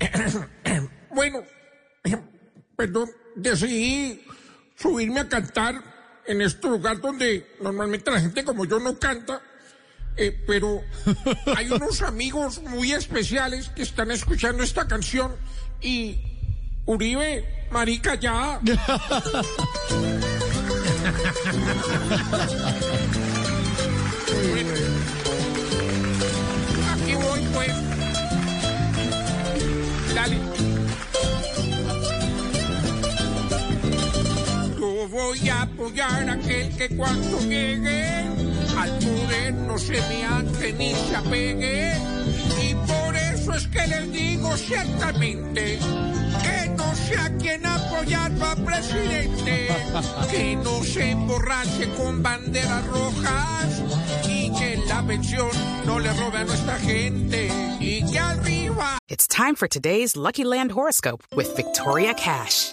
bueno, perdón, decidí subirme a cantar en este lugar donde normalmente la gente como yo no canta, eh, pero hay unos amigos muy especiales que están escuchando esta canción y Uribe, marica ya. voy apoyar a aquel que cuando llegue al poder no se me ante ni se apegue. Y por eso es que les digo ciertamente que no sea quien quién apoyar para presidente, que no se emborrache con banderas rojas y que la pensión no le robe a nuestra gente y que arriba. It's time for today's Lucky Land horoscope with Victoria Cash.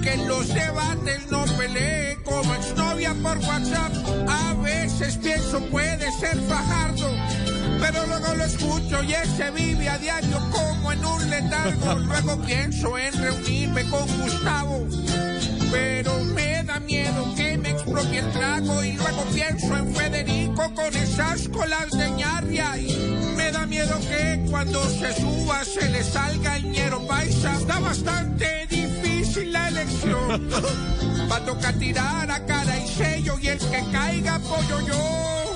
que en los debates no peleé como exnovia por WhatsApp. A veces pienso puede ser fajardo, pero luego lo escucho y ese vive a diario como en un letargo. Luego pienso en reunirme con Gustavo, pero me da miedo que me expropie el trago y luego pienso en Federico con esas colas de ñarria y da miedo que cuando se suba se le salga el ñero paisa. Está bastante difícil la elección. Va a tocar tirar a cara y sello y el que caiga pollo yo.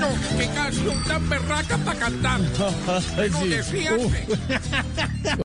No, qué canción tan berraca para cantar. No,